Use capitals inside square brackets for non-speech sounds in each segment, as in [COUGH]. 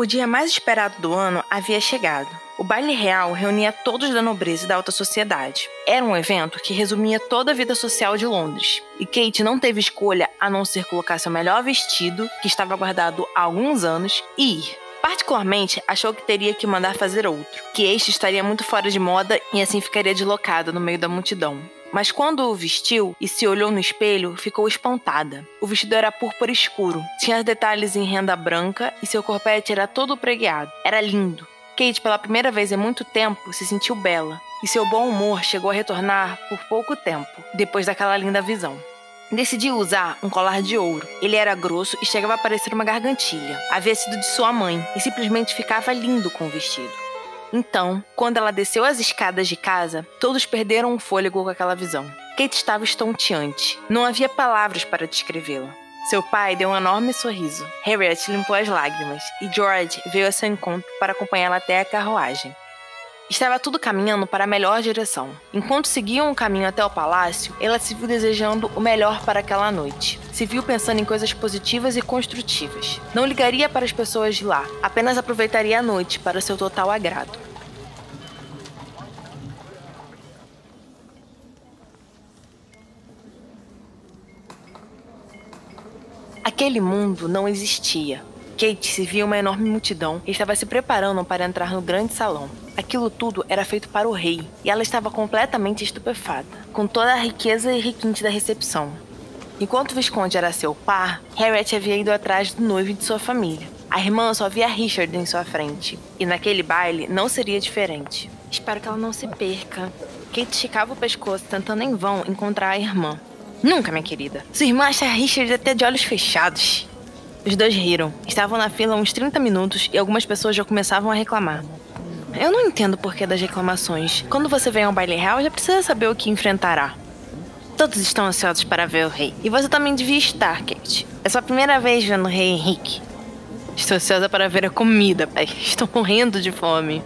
O dia mais esperado do ano havia chegado. O baile real reunia todos da nobreza e da alta sociedade. Era um evento que resumia toda a vida social de Londres. E Kate não teve escolha a não ser colocar seu melhor vestido, que estava guardado há alguns anos, e ir. Particularmente, achou que teria que mandar fazer outro, que este estaria muito fora de moda e assim ficaria deslocado no meio da multidão. Mas quando o vestiu e se olhou no espelho, ficou espantada. O vestido era púrpura escuro, tinha detalhes em renda branca e seu corpete era todo pregueado. Era lindo. Kate, pela primeira vez em muito tempo, se sentiu bela, e seu bom humor chegou a retornar por pouco tempo, depois daquela linda visão. Decidiu usar um colar de ouro. Ele era grosso e chegava a parecer uma gargantilha. Havia sido de sua mãe e simplesmente ficava lindo com o vestido. Então, quando ela desceu as escadas de casa, todos perderam o fôlego com aquela visão. Kate estava estonteante. Não havia palavras para descrevê-la. Seu pai deu um enorme sorriso. Harriet limpou as lágrimas e George veio a seu encontro para acompanhá-la até a carruagem. Estava tudo caminhando para a melhor direção. Enquanto seguiam o caminho até o palácio, ela se viu desejando o melhor para aquela noite. Se viu pensando em coisas positivas e construtivas. Não ligaria para as pessoas de lá, apenas aproveitaria a noite para seu total agrado. Aquele mundo não existia. Kate se via uma enorme multidão e estava se preparando para entrar no grande salão. Aquilo tudo era feito para o rei e ela estava completamente estupefada, com toda a riqueza e requinte da recepção. Enquanto o Visconde era seu par, Harriet havia ido atrás do noivo de sua família. A irmã só via Richard em sua frente, e naquele baile não seria diferente. Espero que ela não se perca. Kate esticava o pescoço, tentando em vão encontrar a irmã. Nunca, minha querida. Sua irmã acha Richard até de olhos fechados. Os dois riram. Estavam na fila uns 30 minutos e algumas pessoas já começavam a reclamar. Eu não entendo o porquê das reclamações. Quando você vem ao baile real, já precisa saber o que enfrentará. Todos estão ansiosos para ver o rei. E você também devia estar, Kate. É sua primeira vez vendo o rei Henrique. Estou ansiosa para ver a comida, pai. Estou morrendo de fome.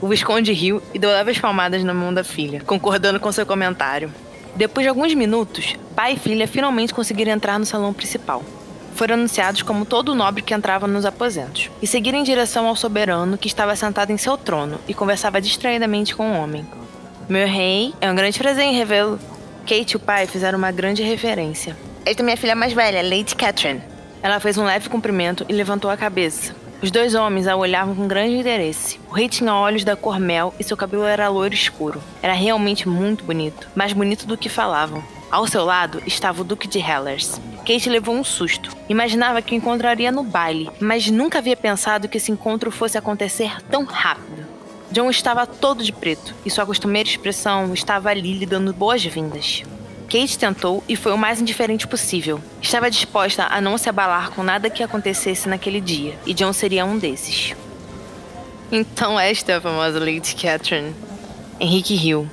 O Visconde riu e deu leves palmadas na mão da filha, concordando com seu comentário. Depois de alguns minutos, pai e filha finalmente conseguiram entrar no salão principal foram anunciados como todo nobre que entrava nos aposentos, e seguiram em direção ao soberano que estava sentado em seu trono e conversava distraidamente com o homem. Meu rei, é um grande prazer em revê-lo. Kate e o pai fizeram uma grande referência. Esta é minha filha mais velha, Lady Catherine. Ela fez um leve cumprimento e levantou a cabeça. Os dois homens a olhavam com grande interesse. O rei tinha olhos da cor mel e seu cabelo era loiro escuro. Era realmente muito bonito, mais bonito do que falavam. Ao seu lado estava o Duque de Hellers. Kate levou um susto. Imaginava que o encontraria no baile, mas nunca havia pensado que esse encontro fosse acontecer tão rápido. John estava todo de preto e sua costumeira expressão estava ali lhe dando boas-vindas. Kate tentou e foi o mais indiferente possível. Estava disposta a não se abalar com nada que acontecesse naquele dia, e John seria um desses. Então esta é a famosa Lady Catherine. Henrique riu.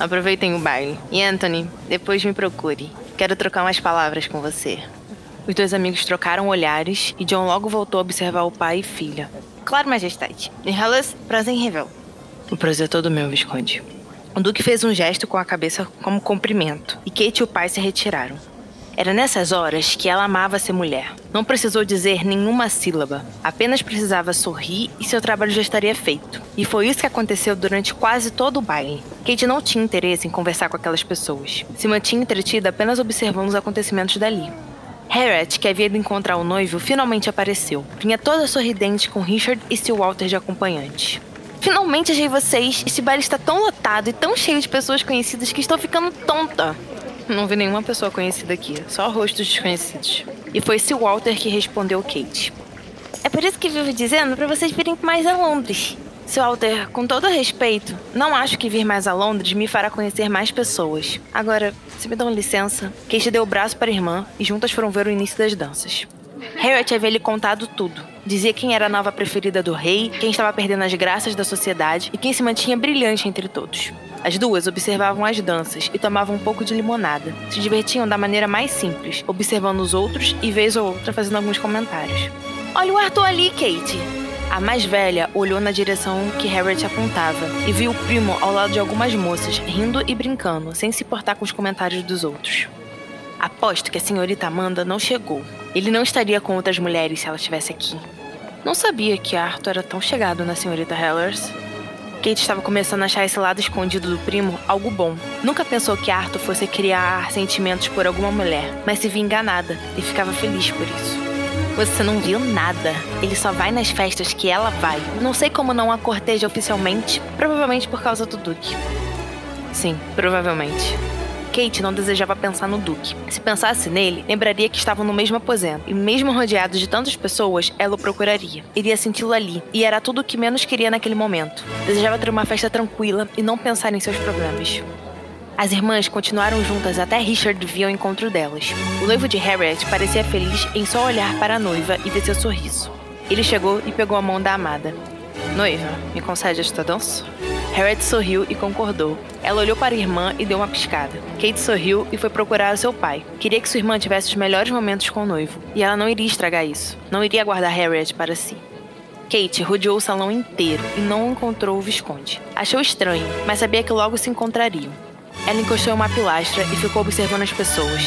Aproveitem o baile. E Anthony, depois me procure. Quero trocar umas palavras com você. Os dois amigos trocaram olhares e John logo voltou a observar o pai e filha. Claro, majestade. Hellas, prazer em revel. O prazer é todo meu, Visconde. O Duque fez um gesto com a cabeça como cumprimento, e Kate e o pai se retiraram. Era nessas horas que ela amava ser mulher. Não precisou dizer nenhuma sílaba, apenas precisava sorrir e seu trabalho já estaria feito. E foi isso que aconteceu durante quase todo o baile. Kate não tinha interesse em conversar com aquelas pessoas. Se mantinha entretida apenas observando os acontecimentos dali. Harriet, que havia ido encontrar o noivo, finalmente apareceu. Vinha toda sorridente com Richard e Sir Walter de acompanhante. Finalmente achei vocês. Esse baile está tão lotado e tão cheio de pessoas conhecidas que estou ficando tonta. [LAUGHS] Não vi nenhuma pessoa conhecida aqui, só rostos desconhecidos. E foi esse Walter que respondeu Kate. É por isso que vivo dizendo para vocês virem mais a Londres. Seu Walter, com todo respeito, não acho que vir mais a Londres me fará conhecer mais pessoas. Agora, se me dão licença, Kate deu o braço para a irmã e juntas foram ver o início das danças. Harriet havia lhe contado tudo. Dizia quem era a nova preferida do rei, quem estava perdendo as graças da sociedade e quem se mantinha brilhante entre todos. As duas observavam as danças e tomavam um pouco de limonada. Se divertiam da maneira mais simples, observando os outros e vez ou outra fazendo alguns comentários. Olha o Arthur ali, Kate! A mais velha olhou na direção que Harriet apontava e viu o primo ao lado de algumas moças, rindo e brincando, sem se importar com os comentários dos outros. Aposto que a senhorita Amanda não chegou. Ele não estaria com outras mulheres se ela estivesse aqui. Não sabia que Arthur era tão chegado na senhorita Hellers. Kate estava começando a achar esse lado escondido do primo algo bom. Nunca pensou que Arthur fosse criar sentimentos por alguma mulher, mas se via enganada e ficava feliz por isso. Você não viu nada. Ele só vai nas festas que ela vai. Não sei como não a corteja oficialmente, provavelmente por causa do Duque. Sim, provavelmente. Kate não desejava pensar no Duque. Se pensasse nele, lembraria que estavam no mesmo aposento, e mesmo rodeados de tantas pessoas, ela o procuraria. Iria senti-lo ali, e era tudo o que menos queria naquele momento. Desejava ter uma festa tranquila e não pensar em seus problemas. As irmãs continuaram juntas até Richard vir ao encontro delas. O noivo de Harriet parecia feliz em só olhar para a noiva e ver seu sorriso. Ele chegou e pegou a mão da amada. Noiva, me concede esta dança? Harriet sorriu e concordou. Ela olhou para a irmã e deu uma piscada. Kate sorriu e foi procurar seu pai. Queria que sua irmã tivesse os melhores momentos com o noivo. E ela não iria estragar isso. Não iria guardar Harriet para si. Kate rodeou o salão inteiro e não encontrou o Visconde. Achou estranho, mas sabia que logo se encontrariam. Ela encostou em uma pilastra e ficou observando as pessoas.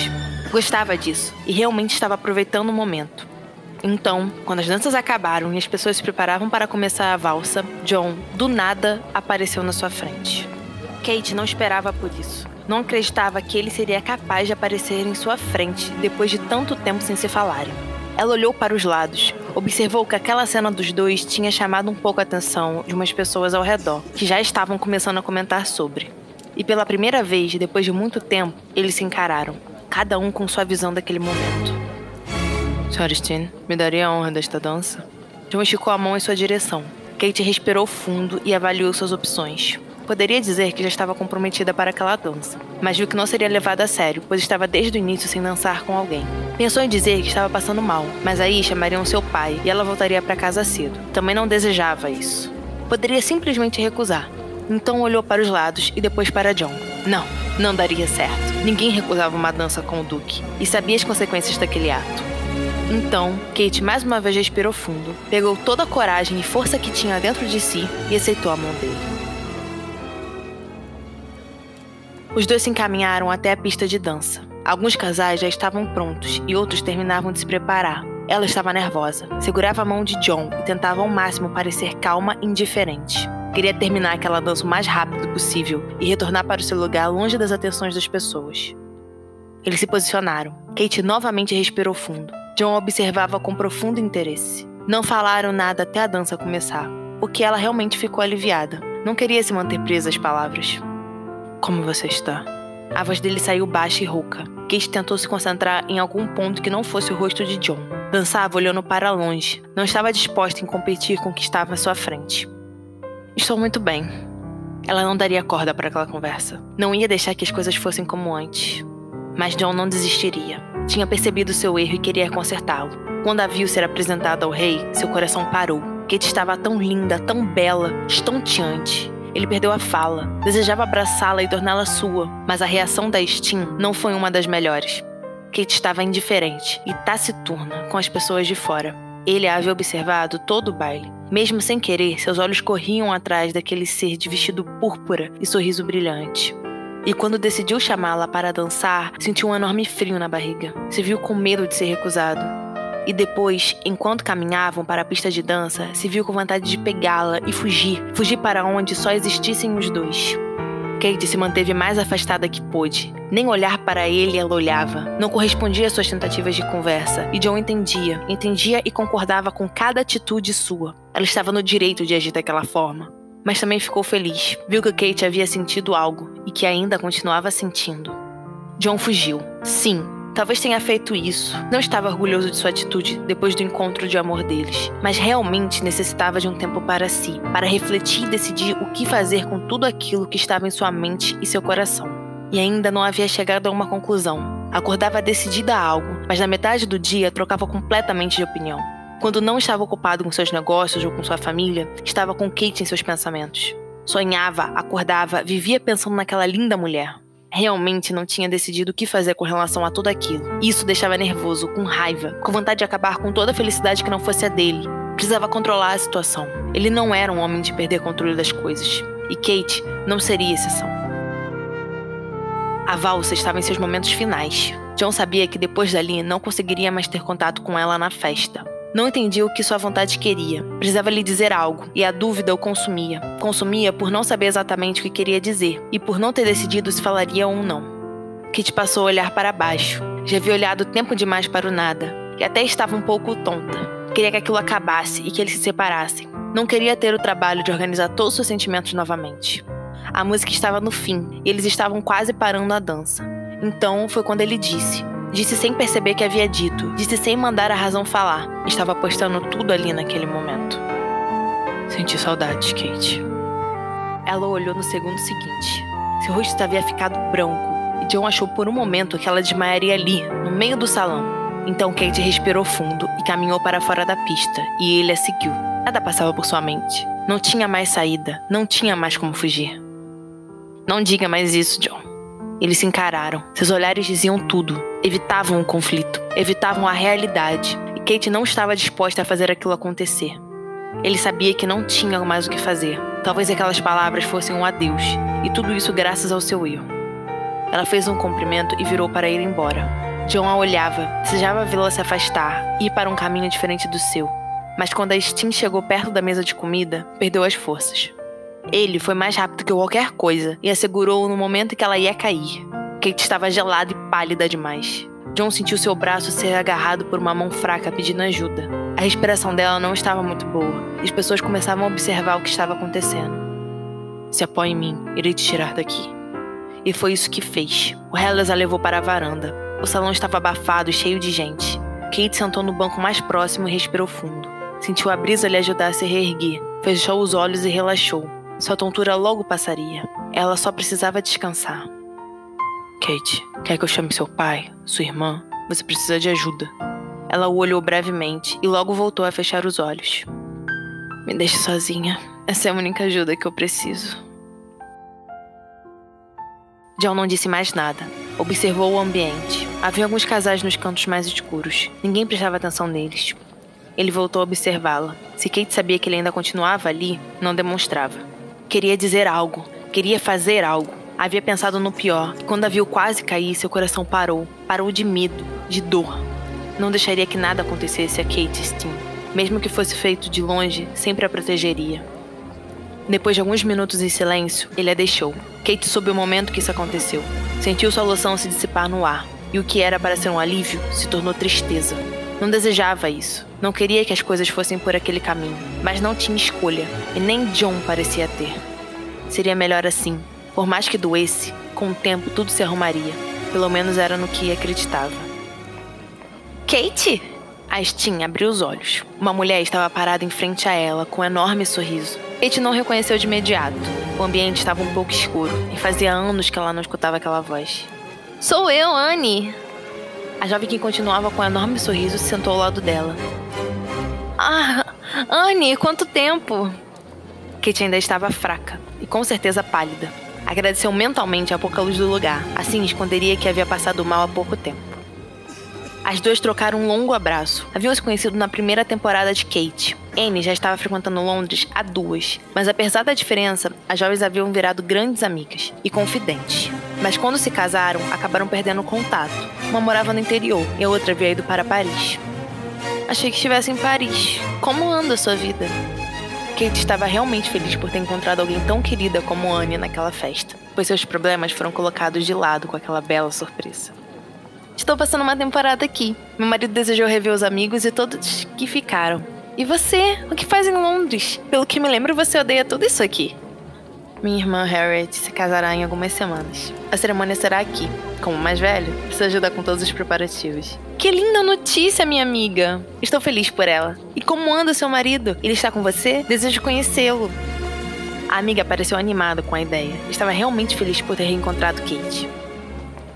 Gostava disso e realmente estava aproveitando o momento. Então, quando as danças acabaram e as pessoas se preparavam para começar a valsa, John, do nada, apareceu na sua frente. Kate não esperava por isso. Não acreditava que ele seria capaz de aparecer em sua frente depois de tanto tempo sem se falarem. Ela olhou para os lados, observou que aquela cena dos dois tinha chamado um pouco a atenção de umas pessoas ao redor, que já estavam começando a comentar sobre. E pela primeira vez, depois de muito tempo, eles se encararam, cada um com sua visão daquele momento. Sr. Steen, me daria a honra desta dança? John esticou a mão em sua direção. Kate respirou fundo e avaliou suas opções. Poderia dizer que já estava comprometida para aquela dança, mas viu que não seria levada a sério, pois estava desde o início sem dançar com alguém. Pensou em dizer que estava passando mal, mas aí chamariam seu pai e ela voltaria para casa cedo. Também não desejava isso. Poderia simplesmente recusar. Então olhou para os lados e depois para John. Não, não daria certo. Ninguém recusava uma dança com o Duque e sabia as consequências daquele ato. Então, Kate mais uma vez respirou fundo, pegou toda a coragem e força que tinha dentro de si e aceitou a mão dele. Os dois se encaminharam até a pista de dança. Alguns casais já estavam prontos e outros terminavam de se preparar. Ela estava nervosa, segurava a mão de John e tentava ao máximo parecer calma e indiferente. Queria terminar aquela dança o mais rápido possível e retornar para o seu lugar longe das atenções das pessoas. Eles se posicionaram. Kate novamente respirou fundo. John observava com profundo interesse. Não falaram nada até a dança começar, o que ela realmente ficou aliviada. Não queria se manter presa às palavras. Como você está? A voz dele saiu baixa e rouca. Kate tentou se concentrar em algum ponto que não fosse o rosto de John. Dançava olhando para longe. Não estava disposta em competir com o que estava à sua frente. Estou muito bem. Ela não daria corda para aquela conversa. Não ia deixar que as coisas fossem como antes. Mas John não desistiria. Tinha percebido seu erro e queria consertá-lo. Quando a viu ser apresentada ao rei, seu coração parou. Kate estava tão linda, tão bela, estonteante. Ele perdeu a fala. Desejava abraçá-la e torná-la sua, mas a reação da Steam não foi uma das melhores. Kate estava indiferente e taciturna com as pessoas de fora. Ele a havia observado todo o baile. Mesmo sem querer, seus olhos corriam atrás daquele ser de vestido púrpura e sorriso brilhante. E quando decidiu chamá-la para dançar, sentiu um enorme frio na barriga. Se viu com medo de ser recusado. E depois, enquanto caminhavam para a pista de dança, se viu com vontade de pegá-la e fugir fugir para onde só existissem os dois. Kate se manteve mais afastada que pôde. Nem olhar para ele ela olhava. Não correspondia às suas tentativas de conversa. E John entendia. Entendia e concordava com cada atitude sua. Ela estava no direito de agir daquela forma. Mas também ficou feliz. Viu que Kate havia sentido algo e que ainda continuava sentindo. John fugiu. Sim, Talvez tenha feito isso. Não estava orgulhoso de sua atitude depois do encontro de amor deles, mas realmente necessitava de um tempo para si, para refletir e decidir o que fazer com tudo aquilo que estava em sua mente e seu coração. E ainda não havia chegado a uma conclusão. Acordava decidida a algo, mas na metade do dia trocava completamente de opinião. Quando não estava ocupado com seus negócios ou com sua família, estava com Kate em seus pensamentos. Sonhava, acordava, vivia pensando naquela linda mulher realmente não tinha decidido o que fazer com relação a tudo aquilo. Isso deixava nervoso, com raiva, com vontade de acabar com toda a felicidade que não fosse a dele. Precisava controlar a situação. Ele não era um homem de perder controle das coisas. E Kate não seria exceção. A valsa estava em seus momentos finais. John sabia que depois dali não conseguiria mais ter contato com ela na festa. Não entendia o que sua vontade queria. Precisava lhe dizer algo, e a dúvida o consumia. Consumia por não saber exatamente o que queria dizer, e por não ter decidido se falaria ou não. Kit passou a olhar para baixo. Já havia olhado tempo demais para o nada, e até estava um pouco tonta. Queria que aquilo acabasse e que eles se separassem. Não queria ter o trabalho de organizar todos os seus sentimentos novamente. A música estava no fim e eles estavam quase parando a dança. Então foi quando ele disse: Disse sem perceber que havia dito, disse sem mandar a razão falar. Estava apostando tudo ali naquele momento. Senti saudades, Kate. Ela olhou no segundo seguinte. Seu rosto havia ficado branco e John achou por um momento que ela desmaiaria ali, no meio do salão. Então Kate respirou fundo e caminhou para fora da pista, e ele a seguiu. Nada passava por sua mente. Não tinha mais saída, não tinha mais como fugir. Não diga mais isso, John. Eles se encararam. Seus olhares diziam tudo. Evitavam o conflito, evitavam a realidade. E Kate não estava disposta a fazer aquilo acontecer. Ele sabia que não tinha mais o que fazer. Talvez aquelas palavras fossem um adeus, e tudo isso graças ao seu erro. Ela fez um cumprimento e virou para ir embora. John a olhava, desejava vê-la se afastar, ir para um caminho diferente do seu. Mas quando a Stin chegou perto da mesa de comida, perdeu as forças. Ele foi mais rápido que qualquer coisa e assegurou no momento em que ela ia cair. Kate estava gelada e pálida demais. John sentiu seu braço ser agarrado por uma mão fraca pedindo ajuda. A respiração dela não estava muito boa e as pessoas começavam a observar o que estava acontecendo. Se apoie em mim, irei te tirar daqui. E foi isso que fez. O Hellas a levou para a varanda. O salão estava abafado e cheio de gente. Kate sentou no banco mais próximo e respirou fundo. Sentiu a brisa lhe ajudar a se reerguer. Fechou os olhos e relaxou. Sua tontura logo passaria. Ela só precisava descansar. Kate, quer que eu chame seu pai, sua irmã? Você precisa de ajuda. Ela o olhou brevemente e logo voltou a fechar os olhos. Me deixe sozinha. Essa é a única ajuda que eu preciso. John não disse mais nada. Observou o ambiente. Havia alguns casais nos cantos mais escuros. Ninguém prestava atenção neles. Ele voltou a observá-la. Se Kate sabia que ele ainda continuava ali, não demonstrava. Queria dizer algo, queria fazer algo. Havia pensado no pior, quando a viu quase cair, seu coração parou. Parou de medo, de dor. Não deixaria que nada acontecesse a Kate Steen. Mesmo que fosse feito de longe, sempre a protegeria. Depois de alguns minutos em silêncio, ele a deixou. Kate soube o momento que isso aconteceu. Sentiu sua loção se dissipar no ar, e o que era para ser um alívio se tornou tristeza. Não desejava isso. Não queria que as coisas fossem por aquele caminho. Mas não tinha escolha. E nem John parecia ter. Seria melhor assim. Por mais que doesse, com o tempo tudo se arrumaria. Pelo menos era no que acreditava. Kate? A Stin abriu os olhos. Uma mulher estava parada em frente a ela, com um enorme sorriso. Kate não reconheceu de imediato. O ambiente estava um pouco escuro, e fazia anos que ela não escutava aquela voz. Sou eu, Anne! A jovem que continuava com um enorme sorriso se sentou ao lado dela. Ah, Anne, quanto tempo! Kate ainda estava fraca e com certeza pálida. Agradeceu mentalmente a pouca luz do lugar, assim esconderia que havia passado mal há pouco tempo. As duas trocaram um longo abraço. Haviam se conhecido na primeira temporada de Kate. Anne já estava frequentando Londres há duas, mas apesar da diferença, as jovens haviam virado grandes amigas e confidentes. Mas quando se casaram, acabaram perdendo contato. Uma morava no interior e a outra havia ido para Paris. Achei que estivesse em Paris. Como anda a sua vida? Kate estava realmente feliz por ter encontrado alguém tão querida como Anne naquela festa, pois seus problemas foram colocados de lado com aquela bela surpresa. Estou passando uma temporada aqui. Meu marido desejou rever os amigos e todos que ficaram. E você? O que faz em Londres? Pelo que me lembro, você odeia tudo isso aqui. Minha irmã Harriet se casará em algumas semanas. A cerimônia será aqui. Como mais velho, precisa ajudar com todos os preparativos. Que linda notícia, minha amiga! Estou feliz por ela. E como anda seu marido? Ele está com você? Desejo conhecê-lo. A amiga pareceu animada com a ideia. Estava realmente feliz por ter reencontrado Kate.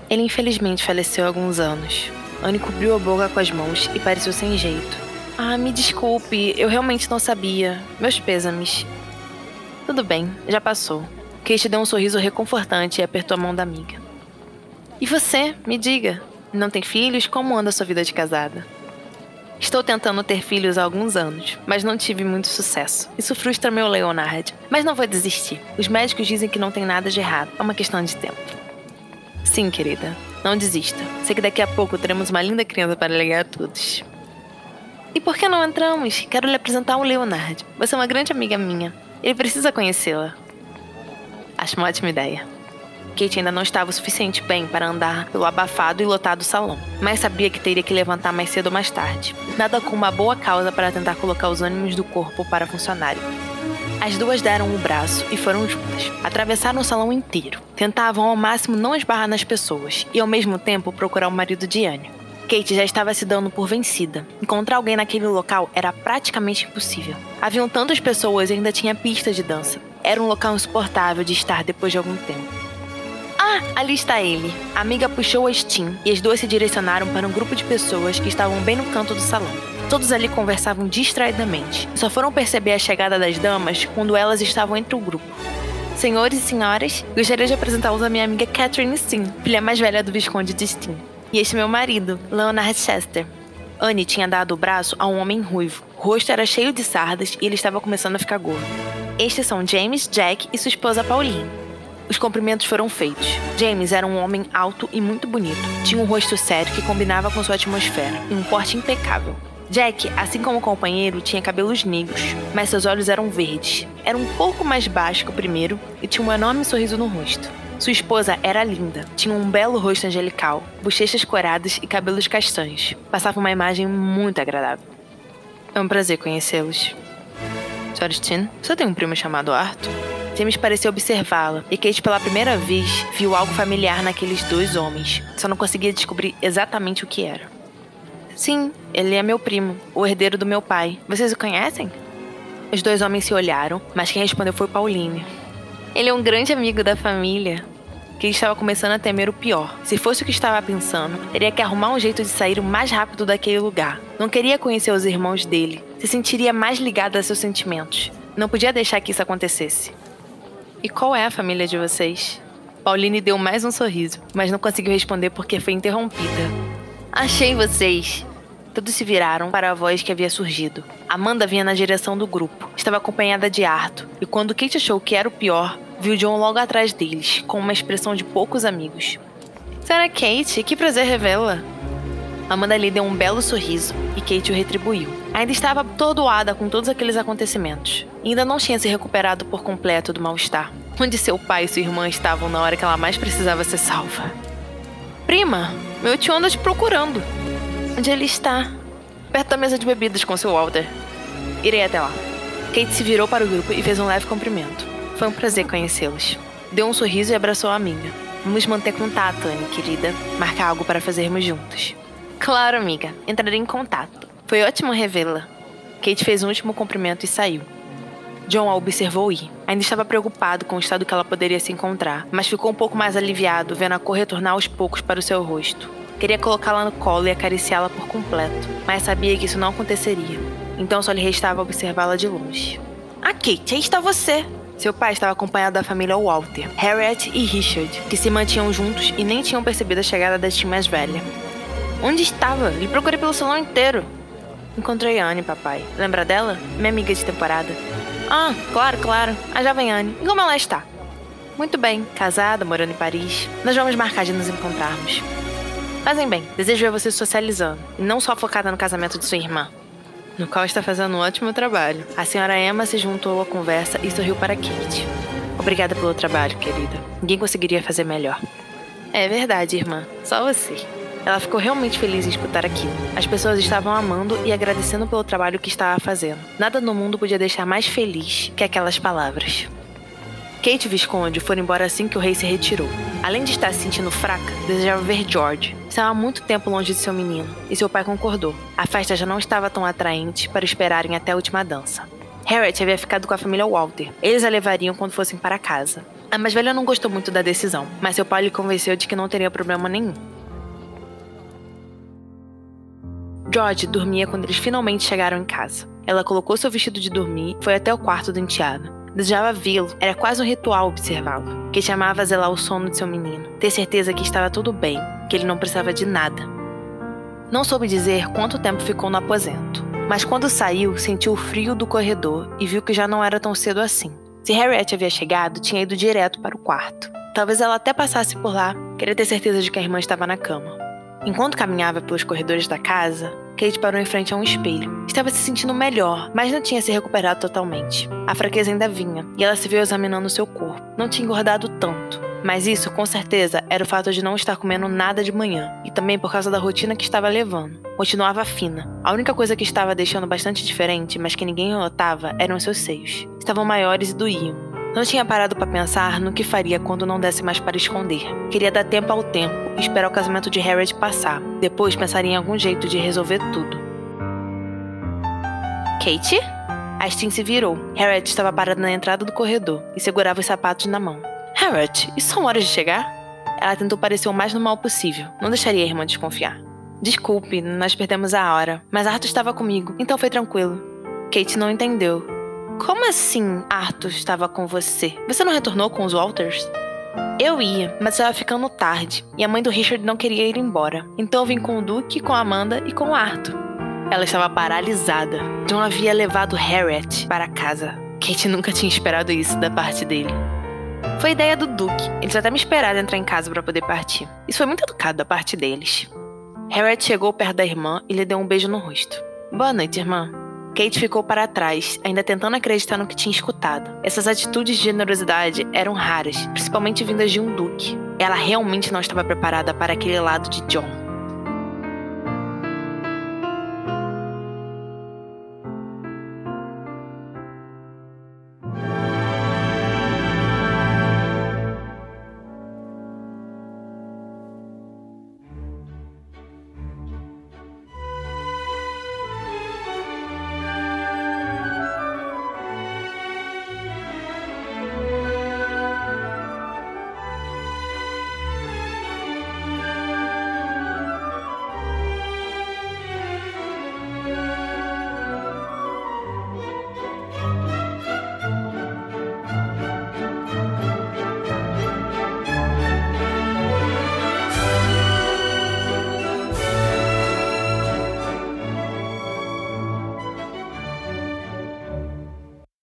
Ele infelizmente faleceu há alguns anos. Anne cobriu a boca com as mãos e pareceu sem jeito. Ah, me desculpe, eu realmente não sabia. Meus pêsames. Tudo bem, já passou. Kate deu um sorriso reconfortante e apertou a mão da amiga. E você, me diga, não tem filhos? Como anda a sua vida de casada? Estou tentando ter filhos há alguns anos, mas não tive muito sucesso. Isso frustra meu Leonard. Mas não vou desistir. Os médicos dizem que não tem nada de errado. É uma questão de tempo. Sim, querida. Não desista. Sei que daqui a pouco teremos uma linda criança para alegar a todos. E por que não entramos? Quero lhe apresentar o Leonard. Você é uma grande amiga minha. Ele precisa conhecê-la. Acho uma ótima ideia. Kate ainda não estava o suficiente bem para andar pelo abafado e lotado salão, mas sabia que teria que levantar mais cedo ou mais tarde. Nada com uma boa causa para tentar colocar os ânimos do corpo para funcionarem. As duas deram o braço e foram juntas. Atravessaram o salão inteiro. Tentavam ao máximo não esbarrar nas pessoas e ao mesmo tempo procurar o marido de Anne. Kate já estava se dando por vencida. Encontrar alguém naquele local era praticamente impossível. Haviam tantas pessoas e ainda tinha pista de dança. Era um local insuportável de estar depois de algum tempo. Ah, ali está ele. A amiga puxou a Steam e as duas se direcionaram para um grupo de pessoas que estavam bem no canto do salão. Todos ali conversavam distraidamente. Só foram perceber a chegada das damas quando elas estavam entre o grupo. Senhores e senhoras, gostaria de apresentá-los a minha amiga Catherine Steam, filha mais velha do Visconde de Steam. E este meu marido, Leonard Chester. Anne tinha dado o braço a um homem ruivo. O rosto era cheio de sardas e ele estava começando a ficar gordo. Estes são James, Jack e sua esposa Pauline. Os cumprimentos foram feitos. James era um homem alto e muito bonito. Tinha um rosto sério que combinava com sua atmosfera e um porte impecável. Jack, assim como o companheiro, tinha cabelos negros, mas seus olhos eram verdes. Era um pouco mais baixo que o primeiro e tinha um enorme sorriso no rosto. Sua esposa era linda, tinha um belo rosto angelical, bochechas coradas e cabelos castanhos. Passava uma imagem muito agradável. É um prazer conhecê-los. Sr. Steen, você tem um primo chamado Arthur? James pareceu observá-la, e Kate pela primeira vez viu algo familiar naqueles dois homens. Só não conseguia descobrir exatamente o que era. Sim, ele é meu primo, o herdeiro do meu pai. Vocês o conhecem? Os dois homens se olharam, mas quem respondeu foi Pauline. Ele é um grande amigo da família. Que estava começando a temer o pior. Se fosse o que estava pensando, teria que arrumar um jeito de sair o mais rápido daquele lugar. Não queria conhecer os irmãos dele. Se sentiria mais ligado a seus sentimentos. Não podia deixar que isso acontecesse. E qual é a família de vocês? Pauline deu mais um sorriso, mas não conseguiu responder porque foi interrompida. Achei vocês! Todos se viraram para a voz que havia surgido. Amanda vinha na direção do grupo. Estava acompanhada de Arthur, e quando Kate achou que era o pior, viu John logo atrás deles, com uma expressão de poucos amigos. Será Kate? Que prazer revela! Amanda lhe deu um belo sorriso e Kate o retribuiu. Ainda estava atordoada com todos aqueles acontecimentos. E ainda não tinha se recuperado por completo do mal-estar. Onde seu pai e sua irmã estavam na hora que ela mais precisava ser salva. Prima, meu tio anda te procurando. Onde ele está? Perto da mesa de bebidas com seu Walter. Irei até lá. Kate se virou para o grupo e fez um leve cumprimento. Foi um prazer conhecê-los. Deu um sorriso e abraçou a amiga. Vamos manter contato, Anne, querida. Marcar algo para fazermos juntos. Claro, amiga. Entrarei em contato. Foi ótimo revê-la. Kate fez um último cumprimento e saiu. John a observou ir. Ainda estava preocupado com o estado que ela poderia se encontrar, mas ficou um pouco mais aliviado vendo a cor retornar aos poucos para o seu rosto. Queria colocá-la no colo e acariciá-la por completo, mas sabia que isso não aconteceria. Então só lhe restava observá-la de longe. Kate, aí está você! Seu pai estava acompanhado da família Walter, Harriet e Richard, que se mantinham juntos e nem tinham percebido a chegada da tia mais velha. Onde estava? Lhe procurei pelo salão inteiro. Encontrei a Anne, papai. Lembra dela? Minha amiga de temporada. Ah, claro, claro. A jovem Anne. E como ela está? Muito bem, casada, morando em Paris. Nós vamos marcar de nos encontrarmos. Fazem bem, desejo ver você socializando, e não só focada no casamento de sua irmã, no qual está fazendo um ótimo trabalho. A senhora Emma se juntou à conversa e sorriu para Kate. Obrigada pelo trabalho, querida. Ninguém conseguiria fazer melhor. É verdade, irmã. Só você. Ela ficou realmente feliz em escutar aquilo. As pessoas estavam amando e agradecendo pelo trabalho que estava fazendo. Nada no mundo podia deixar mais feliz que aquelas palavras. Kate e Visconde foram embora assim que o rei se retirou. Além de estar se sentindo fraca, desejava ver George. Estava há muito tempo longe de seu menino, e seu pai concordou. A festa já não estava tão atraente para esperarem até a última dança. Harriet havia ficado com a família Walter. Eles a levariam quando fossem para casa. A mais velha não gostou muito da decisão, mas seu pai lhe convenceu de que não teria problema nenhum. George dormia quando eles finalmente chegaram em casa. Ela colocou seu vestido de dormir e foi até o quarto do enteado. Desejava vê-lo, era quase um ritual observá-lo. Que chamava a zelar o sono de seu menino, ter certeza que estava tudo bem, que ele não precisava de nada. Não soube dizer quanto tempo ficou no aposento, mas quando saiu, sentiu o frio do corredor e viu que já não era tão cedo assim. Se Harriet havia chegado, tinha ido direto para o quarto. Talvez ela até passasse por lá, queria ter certeza de que a irmã estava na cama. Enquanto caminhava pelos corredores da casa, Kate parou em frente a um espelho. Estava se sentindo melhor, mas não tinha se recuperado totalmente. A fraqueza ainda vinha, e ela se viu examinando seu corpo. Não tinha engordado tanto. Mas isso, com certeza, era o fato de não estar comendo nada de manhã, e também por causa da rotina que estava levando. Continuava fina. A única coisa que estava deixando bastante diferente, mas que ninguém notava, eram seus seios. Estavam maiores e doíam. Não tinha parado para pensar no que faria quando não desse mais para esconder. Queria dar tempo ao tempo esperar o casamento de Harriet passar. Depois pensaria em algum jeito de resolver tudo. Kate? Astin se virou. Harriet estava parada na entrada do corredor e segurava os sapatos na mão. Harriet, isso são horas de chegar? Ela tentou parecer o mais normal possível. Não deixaria a irmã desconfiar. Desculpe, nós perdemos a hora, mas Arthur estava comigo, então foi tranquilo. Kate não entendeu como assim Arthur estava com você? Você não retornou com os Walters? Eu ia, mas estava ficando tarde e a mãe do Richard não queria ir embora. Então eu vim com o Duke, com a Amanda e com o Arthur. Ela estava paralisada. John havia levado Harriet para casa. Kate nunca tinha esperado isso da parte dele. Foi ideia do Duke. Eles até me esperaram entrar em casa para poder partir. Isso foi muito educado da parte deles. Harriet chegou perto da irmã e lhe deu um beijo no rosto. Boa noite, irmã. Kate ficou para trás, ainda tentando acreditar no que tinha escutado. Essas atitudes de generosidade eram raras, principalmente vindas de um duque. Ela realmente não estava preparada para aquele lado de John.